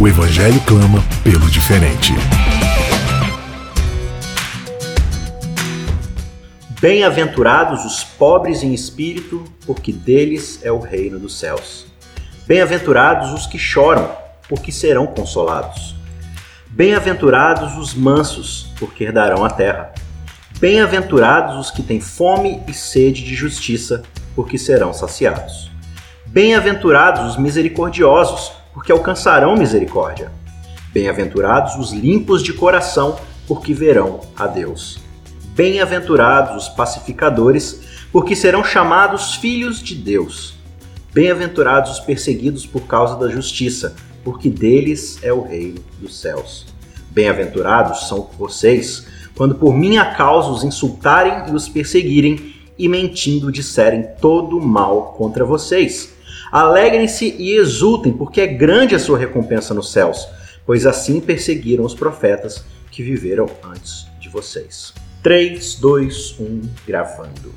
O Evangelho clama pelo diferente. Bem-aventurados os pobres em espírito, porque deles é o reino dos céus. Bem-aventurados os que choram, porque serão consolados. Bem-aventurados os mansos, porque herdarão a terra. Bem-aventurados os que têm fome e sede de justiça, porque serão saciados. Bem-aventurados os misericordiosos, porque alcançarão misericórdia. Bem-aventurados os limpos de coração, porque verão a Deus. Bem-aventurados os pacificadores, porque serão chamados filhos de Deus. Bem-aventurados os perseguidos por causa da justiça, porque deles é o reino dos céus. Bem-aventurados são vocês, quando por minha causa os insultarem e os perseguirem, e mentindo disserem todo mal contra vocês. Alegrem-se e exultem, porque é grande a sua recompensa nos céus, pois assim perseguiram os profetas que viveram antes de vocês. 3, 2, 1, gravando.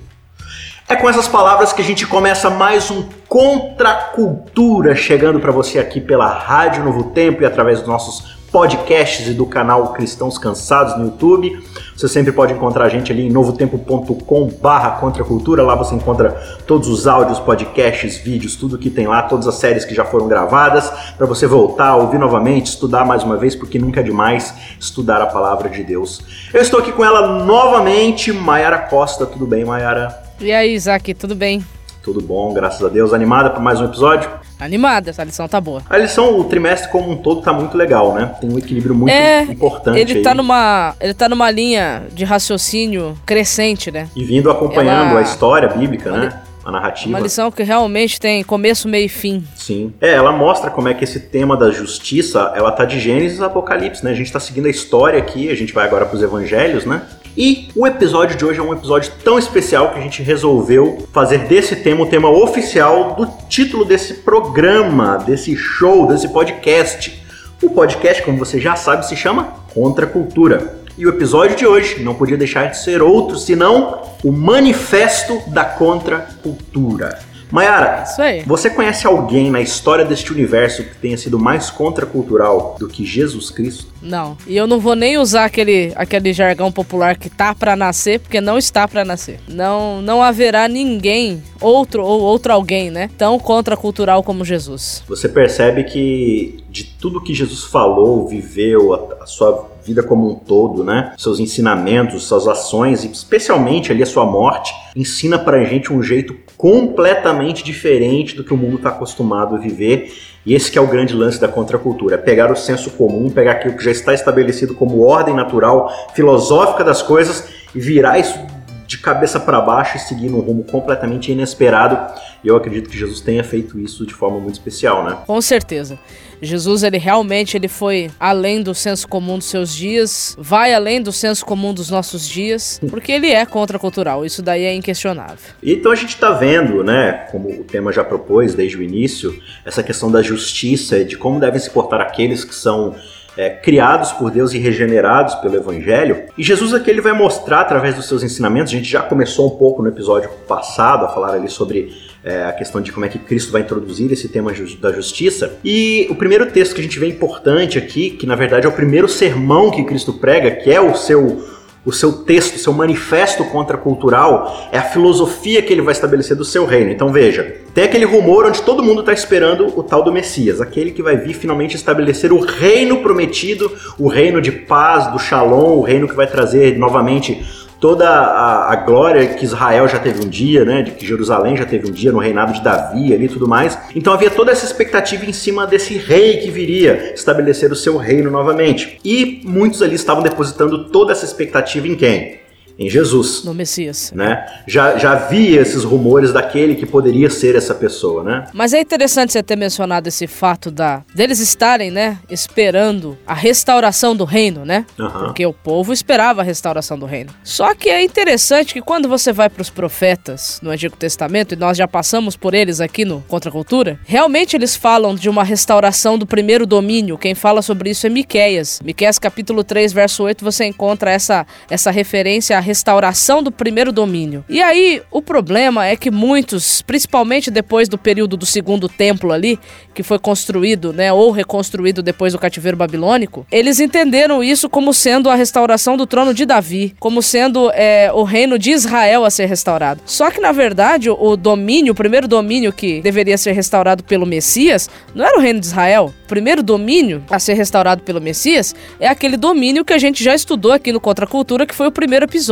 É com essas palavras que a gente começa mais um Contra Cultura, chegando para você aqui pela Rádio Novo Tempo e através dos nossos podcasts e do canal Cristãos Cansados no YouTube. Você sempre pode encontrar a gente ali em novotempo.com barra contracultura. Lá você encontra todos os áudios, podcasts, vídeos, tudo que tem lá, todas as séries que já foram gravadas, para você voltar, ouvir novamente, estudar mais uma vez, porque nunca é demais estudar a palavra de Deus. Eu estou aqui com ela novamente, Mayara Costa. Tudo bem, Mayara? E aí, Isaac, tudo bem? Tudo bom, graças a Deus. Animada para mais um episódio? Animada, essa lição tá boa. A lição, o trimestre como um todo tá muito legal, né? Tem um equilíbrio muito é, importante. Ele aí. tá numa, ele tá numa linha de raciocínio crescente, né? E vindo acompanhando Ela- a história bíblica, Uma né? A narrativa. Uma lição que realmente tem começo, meio e fim. Sim. É, ela mostra como é que esse tema da justiça, ela tá de Gênesis a Apocalipse, né? A gente tá seguindo a história aqui, a gente vai agora pros evangelhos, né? E o episódio de hoje é um episódio tão especial que a gente resolveu fazer desse tema o tema oficial do título desse programa, desse show, desse podcast. O podcast, como você já sabe, se chama Contra a Cultura. E o episódio de hoje não podia deixar de ser outro senão o Manifesto da Contracultura. Mayara, você conhece alguém na história deste universo que tenha sido mais contracultural do que Jesus Cristo? Não. E eu não vou nem usar aquele, aquele jargão popular que tá pra nascer, porque não está pra nascer. Não, não haverá ninguém, outro ou outro alguém, né? Tão contracultural como Jesus. Você percebe que de tudo que Jesus falou, viveu, a, a sua vida como um todo, né? Seus ensinamentos, suas ações e especialmente ali a sua morte, ensina pra gente um jeito completamente diferente do que o mundo está acostumado a viver. E esse que é o grande lance da contracultura, é pegar o senso comum, pegar aquilo que já está estabelecido como ordem natural, filosófica das coisas e virar isso de cabeça para baixo e seguir num rumo completamente inesperado. E eu acredito que Jesus tenha feito isso de forma muito especial, né? Com certeza. Jesus, ele realmente ele foi além do senso comum dos seus dias, vai além do senso comum dos nossos dias, porque ele é contracultural, isso daí é inquestionável. Então a gente está vendo, né, como o tema já propôs desde o início, essa questão da justiça, de como devem se portar aqueles que são é, criados por Deus e regenerados pelo Evangelho. E Jesus aqui ele vai mostrar através dos seus ensinamentos, a gente já começou um pouco no episódio passado a falar ali sobre é, a questão de como é que Cristo vai introduzir esse tema da justiça. E o primeiro texto que a gente vê importante aqui, que na verdade é o primeiro sermão que Cristo prega, que é o seu o seu texto, o seu manifesto contracultural é a filosofia que ele vai estabelecer do seu reino. Então veja, tem aquele rumor onde todo mundo está esperando o tal do Messias, aquele que vai vir finalmente estabelecer o reino prometido, o reino de paz, do shalom, o reino que vai trazer novamente toda a, a glória que Israel já teve um dia, né, de que Jerusalém já teve um dia no reinado de Davi ali e tudo mais. Então havia toda essa expectativa em cima desse rei que viria estabelecer o seu reino novamente. E muitos ali estavam depositando toda essa expectativa em quem? Em Jesus. No Messias. Né? Já, já havia esses rumores daquele que poderia ser essa pessoa, né? Mas é interessante você ter mencionado esse fato da deles estarem, né, esperando a restauração do reino, né? Uhum. Porque o povo esperava a restauração do reino. Só que é interessante que quando você vai para os profetas no Antigo Testamento, e nós já passamos por eles aqui no Contra a Cultura, realmente eles falam de uma restauração do primeiro domínio. Quem fala sobre isso é Miqueias. Miqueias capítulo 3, verso 8, você encontra essa, essa referência à restauração do primeiro domínio. E aí, o problema é que muitos, principalmente depois do período do segundo templo ali, que foi construído, né, ou reconstruído depois do cativeiro babilônico, eles entenderam isso como sendo a restauração do trono de Davi, como sendo é, o reino de Israel a ser restaurado. Só que, na verdade, o domínio, o primeiro domínio que deveria ser restaurado pelo Messias, não era o reino de Israel. O primeiro domínio a ser restaurado pelo Messias é aquele domínio que a gente já estudou aqui no Contra Cultura, que foi o primeiro episódio.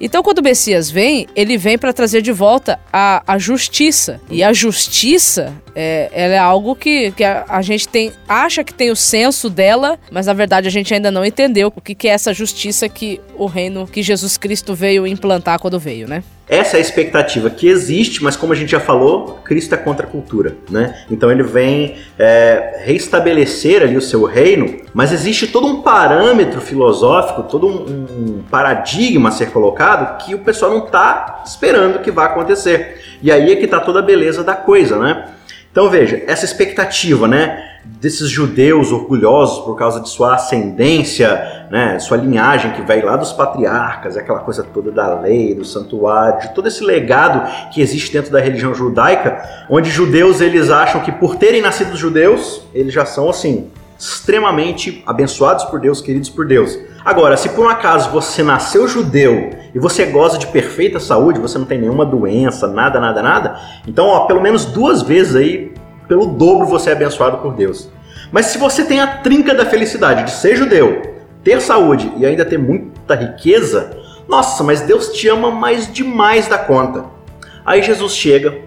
Então, quando o Messias vem, ele vem para trazer de volta a, a justiça. E a justiça é, ela é algo que, que a, a, gente tem acha que tem o senso dela, mas na verdade a gente ainda não entendeu o que, que é essa justiça que o reino que Jesus Cristo veio implantar quando veio, né? Essa é a expectativa que existe, mas como a gente já falou, Cristo é contra a cultura, né? Então ele vem é, reestabelecer ali o seu reino, mas existe todo um parâmetro filosófico, todo um, um paradigma ser colocado que o pessoal não está esperando que vá acontecer. E aí é que está toda a beleza da coisa, né? Então veja, essa expectativa, né, desses judeus orgulhosos por causa de sua ascendência, né, sua linhagem que vai lá dos patriarcas, aquela coisa toda da lei, do santuário, de todo esse legado que existe dentro da religião judaica, onde judeus eles acham que por terem nascido judeus, eles já são assim extremamente abençoados por Deus, queridos por Deus. Agora, se por um acaso você nasceu judeu e você goza de perfeita saúde, você não tem nenhuma doença, nada, nada, nada, então, ó, pelo menos duas vezes aí, pelo dobro você é abençoado por Deus. Mas se você tem a trinca da felicidade de ser judeu, ter saúde e ainda ter muita riqueza, nossa, mas Deus te ama mais demais da conta. Aí Jesus chega,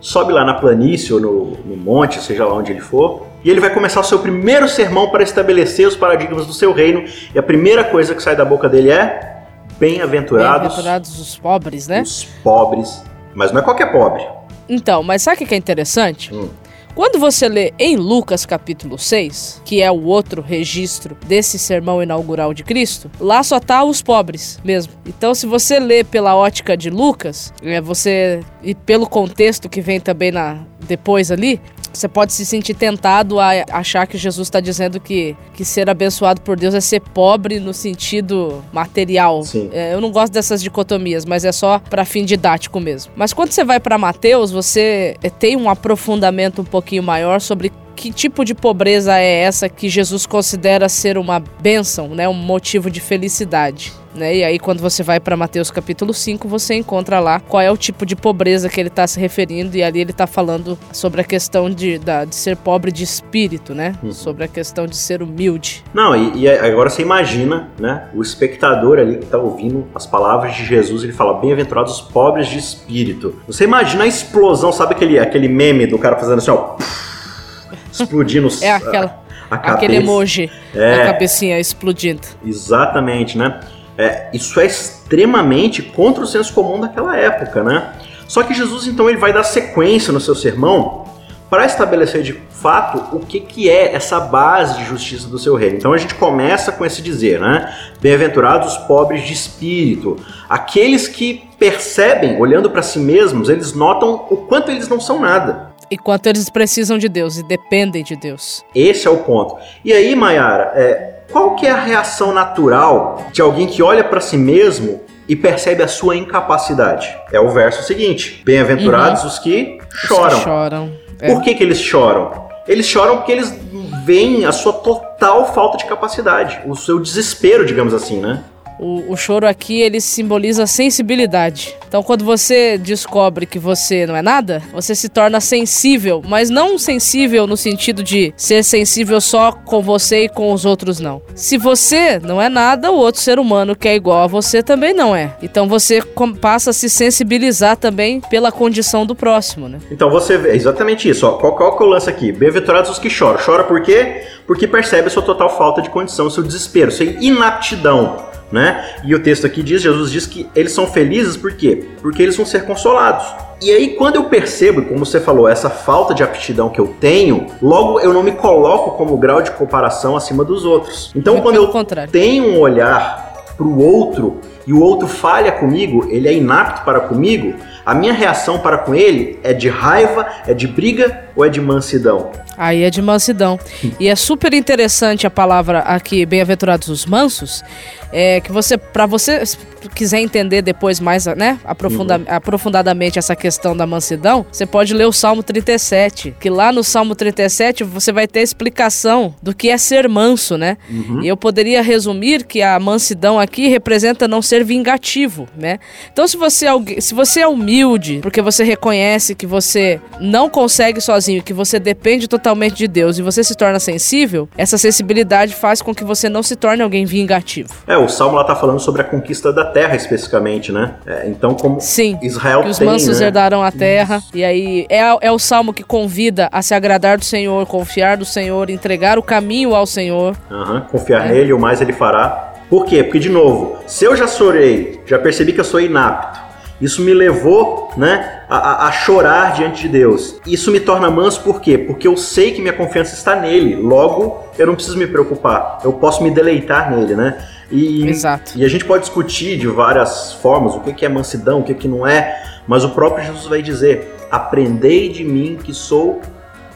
sobe lá na planície ou no, no monte, seja lá onde ele for, e ele vai começar o seu primeiro sermão para estabelecer os paradigmas do seu reino. E a primeira coisa que sai da boca dele é: bem-aventurados. Bem-aventurados os pobres, né? Os pobres. Mas não é qualquer pobre. Então, mas sabe o que é interessante? Hum. Quando você lê em Lucas capítulo 6, que é o outro registro desse sermão inaugural de Cristo, lá só tá os pobres mesmo. Então, se você lê pela ótica de Lucas, é você e pelo contexto que vem também na depois ali, você pode se sentir tentado a achar que Jesus está dizendo que, que ser abençoado por Deus é ser pobre no sentido material. É, eu não gosto dessas dicotomias, mas é só para fim didático mesmo. Mas quando você vai para Mateus, você tem um aprofundamento um pouquinho maior sobre que tipo de pobreza é essa que Jesus considera ser uma bênção, né, um motivo de felicidade. Né? E aí, quando você vai para Mateus capítulo 5, você encontra lá qual é o tipo de pobreza que ele está se referindo, e ali ele está falando sobre a questão de, da, de ser pobre de espírito, né? Uhum. Sobre a questão de ser humilde. Não, e, e, agora você imagina, né? O espectador ali que está ouvindo as palavras de Jesus, ele fala: Bem-aventurados os pobres de espírito. Você imagina a explosão, sabe aquele, aquele meme do cara fazendo assim, ó explodindo é aquela, a, a aquele emoji é, da cabecinha explodindo. Exatamente, né? É, isso é extremamente contra o senso comum daquela época, né? Só que Jesus então ele vai dar sequência no seu sermão para estabelecer de fato o que, que é essa base de justiça do seu reino. Então a gente começa com esse dizer, né? Bem-aventurados os pobres de espírito, aqueles que percebem, olhando para si mesmos, eles notam o quanto eles não são nada. E quanto eles precisam de Deus e dependem de Deus. Esse é o ponto. E aí, Mayara, é, qual que é a reação natural de alguém que olha para si mesmo e percebe a sua incapacidade? É o verso seguinte: Bem-aventurados uhum. os que choram. Os que choram. É. Por que, que eles choram? Eles choram porque eles veem a sua total falta de capacidade, o seu desespero, digamos assim, né? O, o choro aqui ele simboliza sensibilidade. Então, quando você descobre que você não é nada, você se torna sensível, mas não sensível no sentido de ser sensível só com você e com os outros, não. Se você não é nada, o outro ser humano que é igual a você também não é. Então, você passa a se sensibilizar também pela condição do próximo, né? Então, você vê exatamente isso. Ó. Qual, qual que é o lance aqui? Bem-aventurados os que choram. Chora por quê? Porque percebe a sua total falta de condição, seu desespero, sua inaptidão né? E o texto aqui diz, Jesus diz que eles são felizes por quê? Porque eles vão ser consolados. E aí, quando eu percebo, como você falou, essa falta de aptidão que eu tenho, logo eu não me coloco como grau de comparação acima dos outros. Então, Muito quando eu contrário. tenho um olhar para o outro e o outro falha comigo, ele é inapto para comigo, a minha reação para com ele é de raiva, é de briga ou é de mansidão? Aí é de mansidão. E é super interessante a palavra aqui, bem-aventurados os mansos, é que você, para você quiser entender depois mais, né, aprofunda, Uhum. aprofundadamente essa questão da mansidão, você pode ler o Salmo 37, que lá no Salmo 37 você vai ter a explicação do que é ser manso, né? Uhum. E eu poderia resumir que a mansidão aqui representa não ser vingativo, né? Então se você, é alguém- se você é humilde, porque você reconhece que você não consegue sozinho, que você depende totalmente de Deus e você se torna sensível, essa sensibilidade faz com que você não se torne alguém vingativo. É, o Salmo lá tá falando sobre a conquista da terra especificamente, né? É, então, como Sim. Israel Que os tem, mansos né? herdarão a terra. E aí é, é o salmo que convida a se agradar do Senhor, confiar do Senhor, entregar o caminho ao Senhor. Aham, confiar É. nele, o mais ele fará. Por quê? Porque, de novo, se eu já chorei, já percebi que eu sou inapto, isso me levou né, a, a- chorar diante de Deus. Isso me torna manso por quê? Porque eu sei que minha confiança está nele. Logo, eu não preciso me preocupar. Eu posso me deleitar nele, né? E, Exato. e a gente pode discutir de várias formas o que que é mansidão, o que que não é, mas o próprio Jesus vai dizer: Aprendei de mim que sou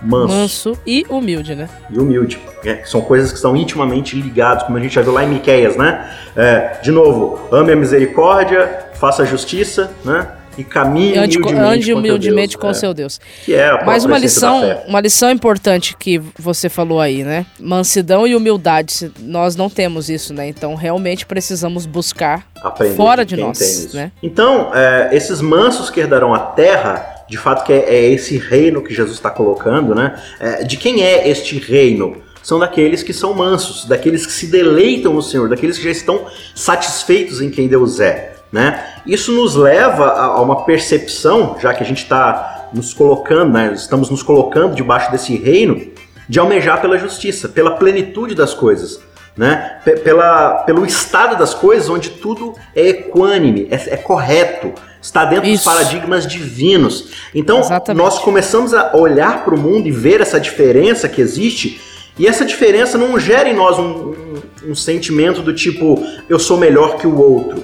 manso Manso e humilde, né? e humilde. Que São coisas que estão intimamente ligadas, como a gente já viu lá em Miqueias, né? É, de novo, ame a misericórdia, faça a justiça, né? E caminhe Ande, humildemente, ande com humildemente Deus, com é, seu Deus. Que é Mais uma lição, uma lição importante que você falou aí, né? Mansidão e humildade. Nós não temos isso, né? Então realmente precisamos buscar Aprender fora de nós, né? Então, é, esses mansos que herdarão a terra, de fato que é, é esse reino que Jesus está colocando, né? É, de quem é este reino? São daqueles que são mansos, daqueles que se deleitam no Senhor, daqueles que já estão satisfeitos em quem Deus é. Né? Isso nos leva a, uma percepção, já que a gente está nos colocando, né? estamos nos colocando debaixo desse reino, de almejar pela justiça, pela plenitude das coisas né? Pela, pelo estado das coisas, onde tudo é equânime, é, é correto, está dentro Isso. dos paradigmas divinos. Então, Exatamente. nós começamos a olhar para o mundo e ver essa diferença que existe, e essa diferença não gera em nós um, um- um sentimento do tipo, eu sou melhor que o outro.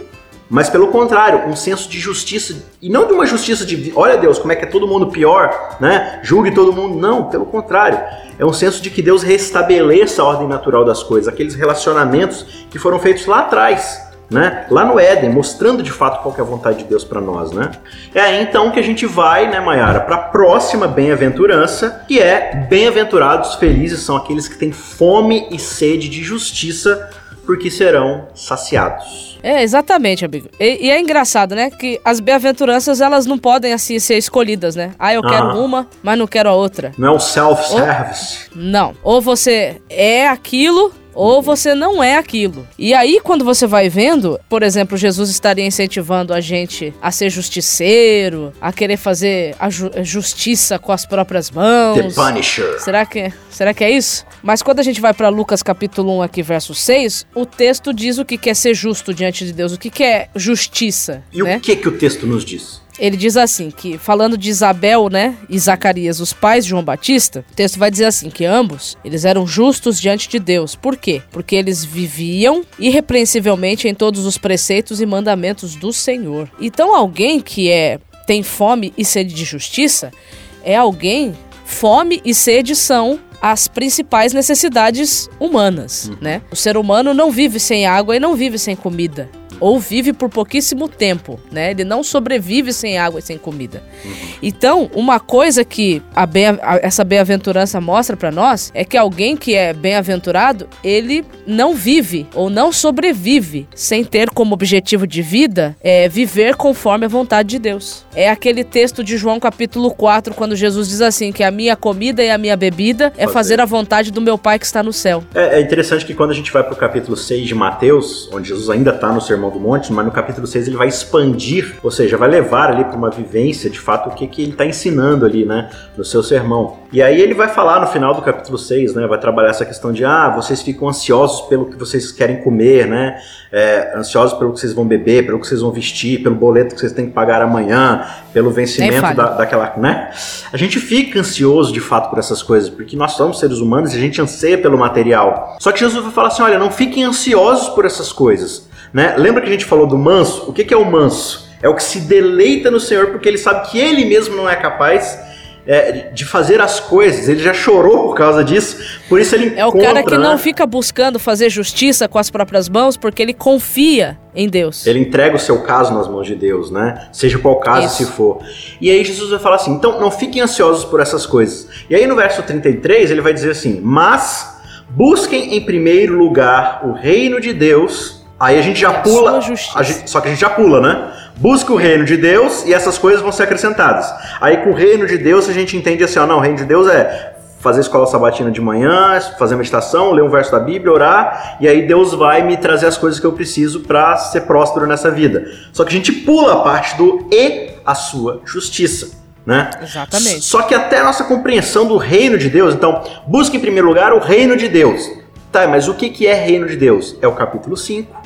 Mas pelo contrário, um senso de justiça, e não de uma justiça de, olha Deus, como é que é todo mundo pior, né? Julgue todo mundo. Não, pelo contrário. É um senso de que Deus restabeleça a ordem natural das coisas, aqueles relacionamentos que foram feitos lá atrás, né? Lá no Éden, mostrando de fato qual é a vontade de Deus para nós, né? É aí então que a gente vai, né, Mayara, para a próxima bem-aventurança, que é bem-aventurados, felizes são aqueles que têm fome e sede de justiça, porque serão saciados. É, exatamente, amigo. E, e é engraçado, né? Que as bem-aventuranças, elas não podem, assim, ser escolhidas, né? Ah, eu quero uma, mas não quero a outra. Não é um self-service. Não. Ou você é aquilo, ou você não é aquilo. E aí, quando você vai vendo, por exemplo, Jesus estaria incentivando a gente a ser justiceiro, a querer fazer a ju- justiça com as próprias The mãos. Punisher. Será que, será que é isso? Mas quando a gente vai para Lucas capítulo 1 aqui, verso 6, o texto diz o que quer ser justo diante de Deus, o que que é justiça, E né? o que que o texto nos diz? Ele diz assim, que falando de Isabel, né, e Zacarias, os pais de João Batista, o texto vai dizer assim, que ambos, eles eram justos diante de Deus. Por quê? Porque eles viviam irrepreensivelmente em todos os preceitos e mandamentos do Senhor. Então alguém que é tem fome e sede de justiça é alguém fome e sede são as principais necessidades humanas, né? O ser humano não vive sem água e não vive sem comida. Ou vive por pouquíssimo tempo, né? Ele não sobrevive sem água e sem comida. Então, uma coisa que a bem- a- essa bem-aventurança mostra pra nós é que alguém que é bem-aventurado, ele não vive ou não sobrevive sem ter como objetivo de vida é, viver conforme a vontade de Deus. É aquele texto de João capítulo 4, quando Jesus diz assim: que a minha comida e a minha bebida é Fazer. fazer a vontade do meu Pai que está no céu. É, é interessante que quando a gente vai para o capítulo 6 de Mateus, onde Jesus ainda está no Sermão Sermão do Monte, mas no capítulo 6 ele vai expandir, ou seja, vai levar ali para uma vivência, de fato, o que, que ele está ensinando ali, né, no seu sermão. E aí ele vai falar no final do capítulo 6, né, vai trabalhar essa questão de, ah, vocês ficam ansiosos pelo que vocês querem comer, né, é, ansiosos pelo que vocês vão beber, pelo que vocês vão vestir, pelo boleto que vocês têm que pagar amanhã, pelo vencimento da, daquela, né? A gente fica ansioso de fato por essas coisas, porque nós somos seres humanos e a gente anseia pelo material. Só que Jesus vai falar assim: olha, não fiquem ansiosos por essas coisas. Né? Lembra que a gente falou do manso? O que, que é o manso? É o que se deleita no Senhor porque ele sabe que ele mesmo não é capaz é, de fazer as coisas. Ele já chorou por causa disso, por isso ele É o cara que né? não fica buscando fazer justiça com as próprias mãos, porque ele confia em Deus. Ele entrega o seu caso nas mãos de Deus, né? Seja qual caso isso. se for. E aí Jesus vai falar assim: então não fiquem ansiosos por essas coisas. E aí no verso 33 ele vai dizer assim: mas busquem em primeiro lugar o reino de Deus. Aí a gente já pula. Gente, só que a gente já pula, né? Busca o reino de Deus e essas coisas vão ser acrescentadas. Aí com o reino de Deus a gente entende assim, ó, não, o reino de Deus é fazer escola sabatina de manhã, fazer meditação, ler um verso da Bíblia, orar, e aí Deus vai me trazer as coisas que eu preciso para ser próspero nessa vida. Só que a gente pula a parte do e a sua justiça. Né? Exatamente. Só que até a nossa compreensão do reino de Deus, então, busca em primeiro lugar o reino de Deus. Tá, mas o que é reino de Deus? É o capítulo 5.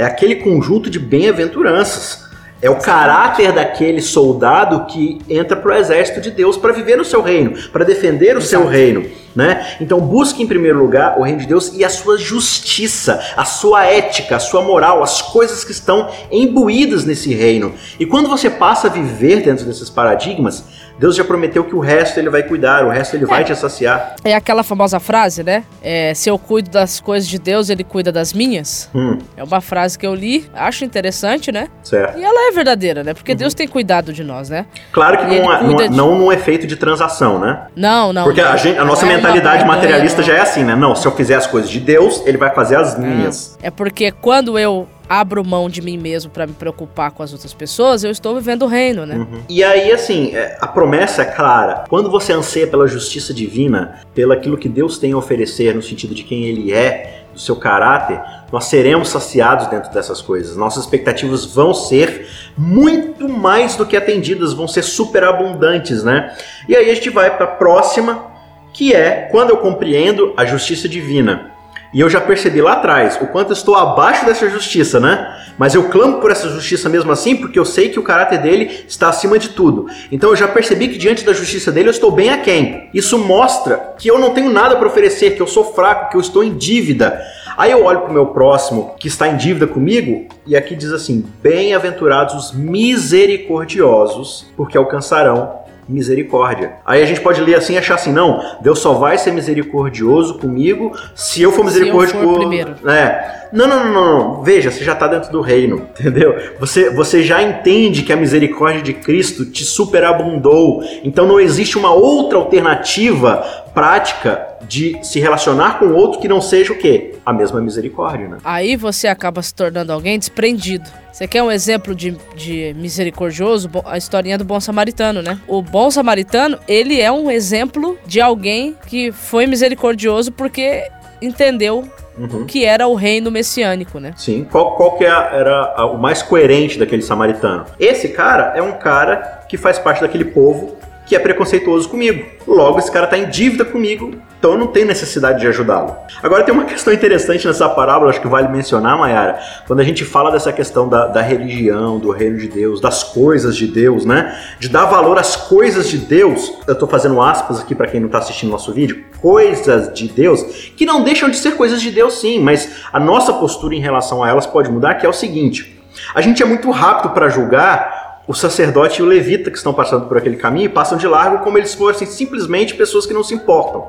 É aquele conjunto de bem-aventuranças é o caráter daquele soldado que entra para o exército de Deus para viver no seu reino, para defender o seu reino. Né? Então busque em primeiro lugar o reino de Deus e a sua justiça, a sua ética, a sua moral, as coisas que estão imbuídas nesse reino. E quando você passa a viver dentro desses paradigmas, Deus já prometeu que o resto ele vai cuidar, o resto ele é. vai te saciar. É aquela famosa frase, né? É, se eu cuido das coisas de Deus, ele cuida das minhas. Hum. É uma frase que eu li, acho interessante, né? Certo. E ela é verdadeira, né? Porque uhum. Deus tem cuidado de nós, né? Claro que não, é, não, é, de... não num efeito de transação, né? Não, não. Porque não. A, gente, a nossa é mentalidade materialista já é assim, né? Não, se eu fizer as coisas de Deus, ele vai fazer as minhas. É porque quando eu abro mão de mim mesmo para me preocupar com as outras pessoas, eu estou vivendo o reino, né? Uhum. E aí, assim, é, a promessa é clara. Quando você anseia pela justiça divina, pelo aquilo que Deus tem a oferecer no sentido de quem Ele é, do seu caráter, nós seremos saciados dentro dessas coisas. Nossas expectativas vão ser muito mais do que atendidas, vão ser superabundantes, né? E aí a gente vai para a próxima, que é quando eu compreendo a justiça divina. E eu já percebi lá atrás o quanto eu estou abaixo dessa justiça, né? Mas eu clamo por essa justiça mesmo assim, porque eu sei que o caráter dele está acima de tudo. Então eu já percebi que diante da justiça dele eu estou bem aquém. Isso mostra que eu não tenho nada para oferecer, que eu sou fraco, que eu estou em dívida. Aí eu olho para o meu próximo que está em dívida comigo e aqui diz assim: Bem-aventurados os misericordiosos, porque alcançarão misericórdia. Aí a gente pode ler assim e achar assim, não, Deus só vai ser misericordioso comigo se eu for misericordioso. Se eu for primeiro. É. Não, não, não, não, Veja, você já está dentro do reino, entendeu? Você, você já entende que a misericórdia de Cristo te superabundou. Então não existe uma outra alternativa prática de se relacionar com outro que não seja o quê? A mesma misericórdia, né? Aí você acaba se tornando alguém desprendido. Você quer um exemplo de, de misericordioso? A historinha do bom samaritano, né? O bom samaritano, ele é um exemplo de alguém que foi misericordioso porque entendeu uhum. que era o reino messiânico, né? Sim. Qual, qual que é era o mais coerente daquele samaritano? Esse cara é um cara que faz parte daquele povo que é preconceituoso comigo. Logo, esse cara está em dívida comigo, então eu não tenho necessidade de ajudá-lo. Agora, tem uma questão interessante nessa parábola, acho que vale mencionar, Mayara, quando a gente fala dessa questão da, da religião, do reino de Deus, das coisas de Deus, né? De dar valor às coisas de Deus. Eu estou fazendo aspas aqui para quem não está assistindo nosso vídeo. Coisas de Deus, que não deixam de ser coisas de Deus, sim, mas a nossa postura em relação a elas pode mudar, que é o seguinte. A gente é muito rápido para julgar o sacerdote e o levita que estão passando por aquele caminho passam de largo como eles fossem simplesmente pessoas que não se importam.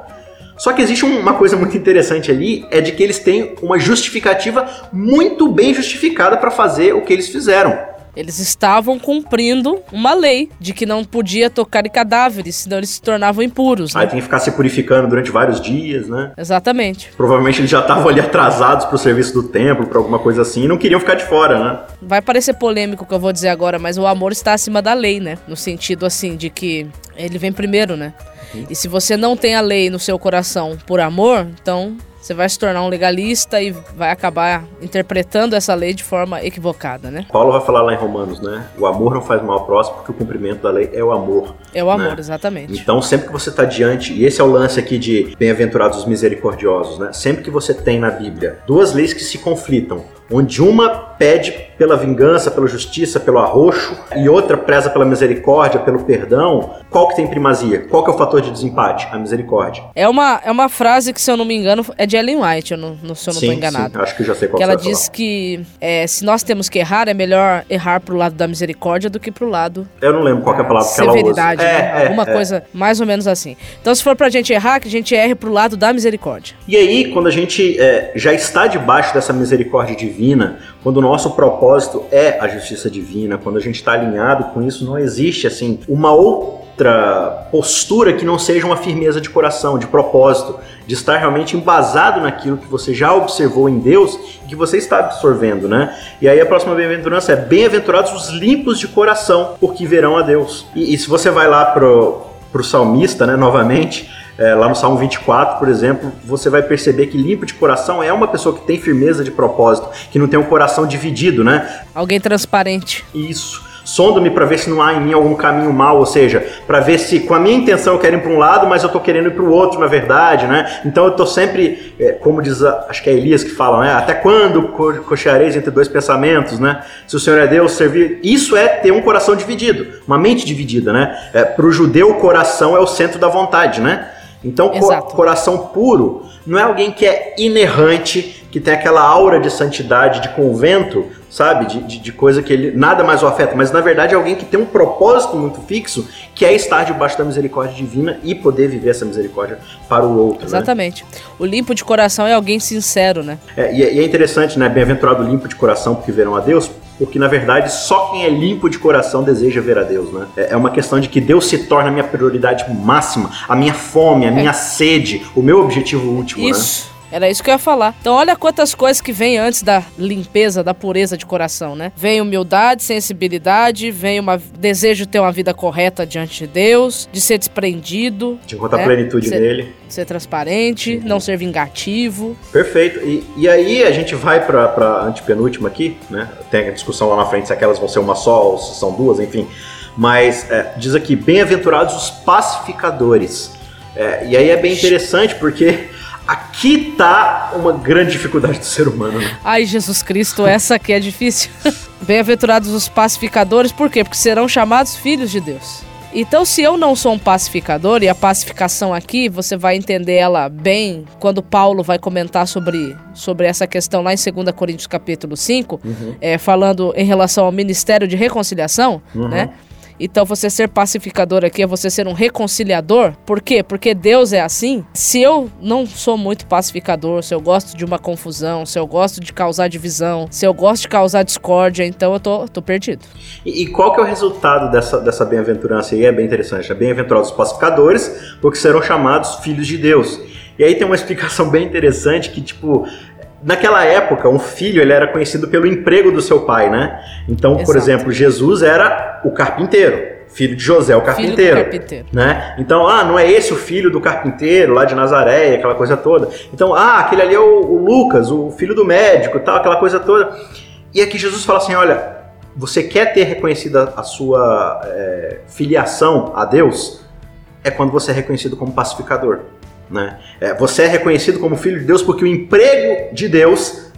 Só que existe uma coisa muito interessante ali, é de que eles têm uma justificativa muito bem justificada para fazer o que eles fizeram. Eles estavam cumprindo uma lei de que não podia tocar em cadáveres, senão eles se tornavam impuros. Né? Aí tem que ficar se purificando durante vários dias, né? Exatamente. Provavelmente eles já estavam ali atrasados pro serviço do templo, para alguma coisa assim, e não queriam ficar de fora, né? Vai parecer polêmico o que eu vou dizer agora, mas o amor está acima da lei, né? No sentido assim de que ele vem primeiro, né? E se você não tem a lei no seu coração por amor, então você vai se tornar um legalista e vai acabar interpretando essa lei de forma equivocada, né? Paulo vai falar lá em Romanos, né? O amor não faz mal ao próximo, porque o cumprimento da lei é o amor. É o amor, né? exatamente. Então, sempre que você está diante, e esse é o lance aqui de bem-aventurados os misericordiosos, né? Sempre que você tem na Bíblia duas leis que se conflitam, onde uma pede pela vingança, pela justiça, pelo arroxo, e outra preza pela misericórdia, pelo perdão, qual que tem primazia? Qual que é o fator de desempate? A misericórdia. É uma, é uma frase que, se eu não me engano, é de Ellen White, eu não, se eu não estou enganado. Sim, acho que já sei qual Que ela diz que é, se nós temos que errar, é melhor errar pro lado da misericórdia do que pro lado falar. Eu não lembro qual que é a palavra que ela usa. Severidade, né? É, é, Alguma é. coisa mais ou menos assim. Então, se for pra gente errar, que a gente erre pro lado da misericórdia. E aí, quando a gente é, já está debaixo dessa misericórdia divina, quando o nosso propósito é a justiça divina, quando a gente está alinhado com isso, não existe assim uma outra postura que não seja uma firmeza de coração, de propósito, de estar realmente embasado naquilo que você já observou em Deus e que você está absorvendo, né? E aí a próxima bem-aventurança é bem-aventurados os limpos de coração, porque verão a Deus. E, e se você vai lá pro, pro salmista, né, novamente, é, lá no Salmo 24, por exemplo, você vai perceber que limpo de coração é uma pessoa que tem firmeza de propósito, que não tem um coração dividido, né? Alguém transparente. Isso. Sonda-me para ver se não há em mim algum caminho mal, ou seja, para ver se com a minha intenção eu quero ir para um lado, mas eu tô querendo ir para o outro, na verdade, né? Então eu tô sempre, é, como diz, a, acho que é Elias que fala, né? Até quando co cocheareis entre dois pensamentos, né? Se o Senhor é Deus, servir. Isso é ter um coração dividido, uma mente dividida, né? É, para o judeu, o coração é o centro da vontade, né? Então, co coração puro não é alguém que é inerrante, que tem aquela aura de santidade, de convento, sabe? De, de, de coisa que ele nada mais o afeta, mas na verdade é alguém que tem um propósito muito fixo, que é estar debaixo da misericórdia divina e poder viver essa misericórdia para o outro. né? Exatamente. O limpo de coração é alguém sincero, né? É, e, é, é interessante, né? Bem-aventurado limpo de coração, porque verão a Deus, porque na verdade só quem é limpo de coração deseja ver a Deus, né? É é uma questão de que Deus se torna a minha prioridade máxima, a minha fome, a minha sede, o meu objetivo último, né? Era isso que eu ia falar. Então, olha quantas coisas que vem antes da limpeza, da pureza de coração, né? Vem humildade, sensibilidade, vem o desejo de ter uma vida correta diante de Deus, de ser desprendido, De encontrar né? plenitude Ser- nele. ser transparente, não ser vingativo. Perfeito. E, e aí a gente vai pra, pra antepenúltima aqui, né? Tem a discussão lá na frente se aquelas vão ser uma só ou se são duas, enfim. Mas é, diz aqui, bem-aventurados os pacificadores. É, e aí é bem interessante porque aqui tá uma grande dificuldade do ser humano, né? Ai, Jesus Cristo, essa aqui é difícil. Bem-aventurados os pacificadores, por quê? Porque serão chamados filhos de Deus. Então, se eu não sou um pacificador, e a pacificação aqui, você vai entender ela bem quando Paulo vai comentar sobre, sobre essa questão lá em 2 Coríntios capítulo 5, é, falando em relação ao ministério de reconciliação, né? Então, você ser pacificador aqui é você ser um reconciliador. Por quê? Porque Deus é assim. Se eu não sou muito pacificador, se eu gosto de uma confusão, se eu gosto de causar divisão, se eu gosto de causar discórdia, então eu tô, tô perdido. E, e qual que é o resultado dessa, dessa bem-aventurança aí? É bem interessante. É bem-aventurados os pacificadores, porque serão chamados filhos de Deus. E aí tem uma explicação bem interessante que, tipo, naquela época, um filho ele era conhecido pelo emprego do seu pai, né? Então, por Exato. exemplo, Jesus era o carpinteiro, filho de José, o carpinteiro. carpinteiro. Né? Então, ah, não é esse o filho do carpinteiro lá de Nazaré, aquela coisa toda. Então, ah, aquele ali é o, o Lucas, o filho do médico, tal, aquela coisa toda. E aqui Jesus fala assim, olha, você quer ter reconhecida a sua é, filiação a Deus? É quando você é reconhecido como pacificador. Né? É, você é reconhecido como filho de Deus porque o emprego de Deus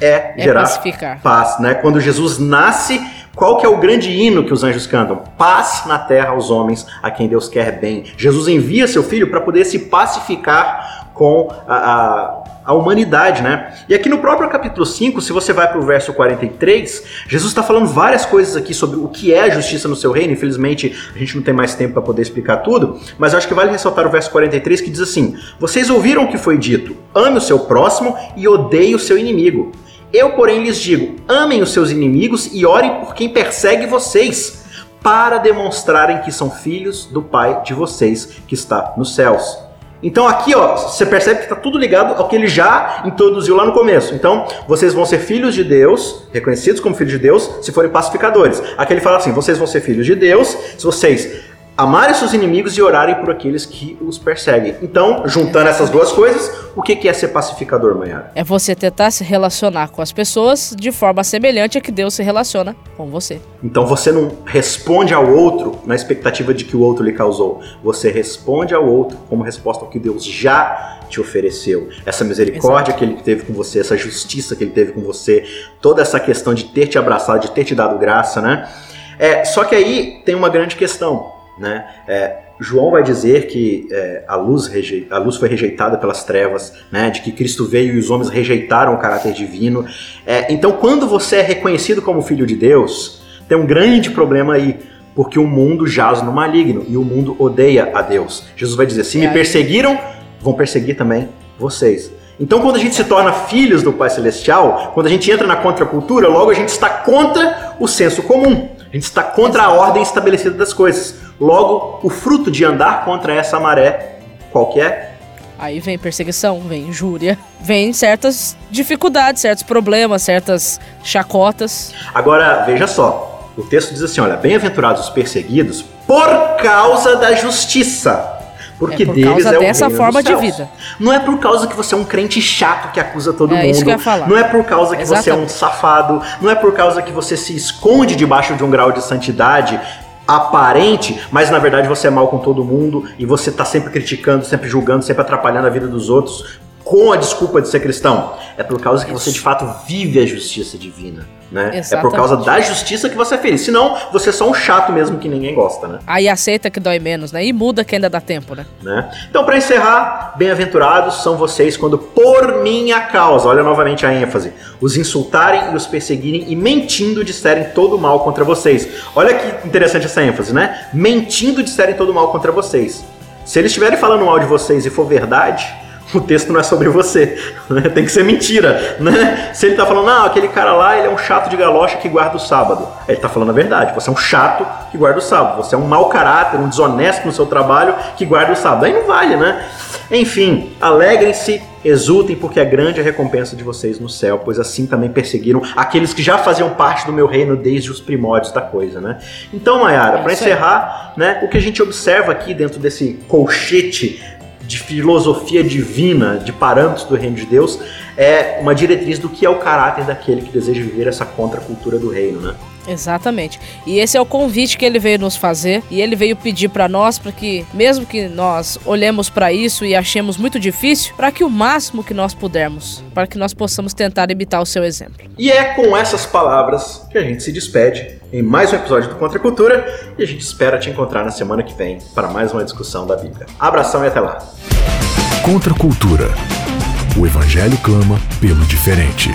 é, É gerar pacificar. paz, né? Quando Jesus nasce, qual que é o grande hino que os anjos cantam? Paz na terra aos homens a quem Deus quer bem. Jesus envia seu filho para poder se pacificar com a, a, a humanidade, né? E aqui no próprio capítulo 5, se você vai para o verso 43, Jesus está falando várias coisas aqui sobre o que é a justiça no seu reino. Infelizmente, a gente não tem mais tempo para poder explicar tudo, mas eu acho que vale ressaltar o verso 43 que diz assim: Vocês ouviram o que foi dito: ame o seu próximo e odeie o seu inimigo. Eu, porém, lhes digo: amem os seus inimigos e orem por quem persegue vocês, para demonstrarem que são filhos do Pai de vocês que está nos céus. Então aqui, ó, você percebe que está tudo ligado ao que ele já introduziu lá no começo. Então, vocês vão ser filhos de Deus, reconhecidos como filhos de Deus, se forem pacificadores. Aqui ele fala assim: vocês vão ser filhos de Deus se vocês amarem seus inimigos e orarem por aqueles que os perseguem. Então, juntando essas duas coisas, o que é ser pacificador, Manhara? É você tentar se relacionar com as pessoas de forma semelhante a que Deus se relaciona com você. Então você não responde ao outro na expectativa de que o outro lhe causou. Você responde ao outro como resposta ao que Deus já te ofereceu. Essa misericórdia Exato. que ele teve com você, essa justiça que ele teve com você, toda essa questão de ter te abraçado, de ter te dado graça, né? É, só que aí tem uma grande questão. Né? É, João vai dizer que é, a, luz a luz foi rejeitada pelas trevas, né? de que Cristo veio e os homens rejeitaram o caráter divino. É, então, quando você é reconhecido como filho de Deus, tem um grande problema aí, porque o mundo jaz no maligno e o mundo odeia a Deus. Jesus vai dizer: se me perseguiram, vão perseguir também vocês. Então, quando a gente se torna filhos do Pai Celestial, quando a gente entra na contracultura, logo a gente está contra o senso comum. A gente está contra a ordem estabelecida das coisas. Logo, o fruto de andar contra essa maré, qual que é? Aí vem perseguição, vem injúria, vem certas dificuldades, certos problemas, certas chacotas. Agora, veja só, o texto diz assim, olha, bem-aventurados os perseguidos por causa da justiça. Porque é por deles causa é dessa forma de vida. Não é por causa que você é um crente chato que acusa todo é mundo. Isso que eu ia falar. Não é por causa que Exatamente. você é um safado. Não é por causa que você se esconde debaixo de um grau de santidade aparente, mas na verdade você é mal com todo mundo e você tá sempre criticando, sempre julgando, sempre atrapalhando a vida dos outros com a desculpa de ser cristão. É por causa que você de fato vive a justiça divina. Né? É por causa da justiça que você é feliz. Senão, você é só um chato mesmo que ninguém gosta, né? Aí aceita que dói menos, né? E muda que ainda dá tempo, né? né? Então, para encerrar, bem-aventurados são vocês quando, por minha causa, olha novamente a ênfase, os insultarem e os perseguirem e mentindo disserem todo mal contra vocês. Olha que interessante essa ênfase, né? Mentindo disserem todo mal contra vocês. Se eles estiverem falando mal de vocês e for verdade, o texto não é sobre você. Né? Tem que ser mentira. Né? Se ele está falando, não, aquele cara lá ele é um chato de galocha que guarda o sábado. Ele está falando a verdade. Você é um chato que guarda o sábado. Você é um mau caráter, um desonesto no seu trabalho que guarda o sábado. Aí não vale, né? Enfim, alegrem-se, exultem, porque é grande a recompensa de vocês no céu, pois assim também perseguiram aqueles que já faziam parte do meu reino desde os primórdios da coisa, né? Então, Mayara, é para encerrar, né, o que a gente observa aqui dentro desse colchete de filosofia divina, de parâmetros do reino de Deus, é uma diretriz do que é o caráter daquele que deseja viver essa contracultura do reino, né? Exatamente. E esse é o convite que ele veio nos fazer e ele veio pedir para nós para que, mesmo que nós olhemos para isso e achemos muito difícil, para que o máximo que nós pudermos, para que nós possamos tentar imitar o seu exemplo. E é com essas palavras que a gente se despede em mais um episódio do Contra Cultura e a gente espera te encontrar na semana que vem para mais uma discussão da Bíblia. Abração e até lá. Contra Cultura. O evangelho clama pelo diferente.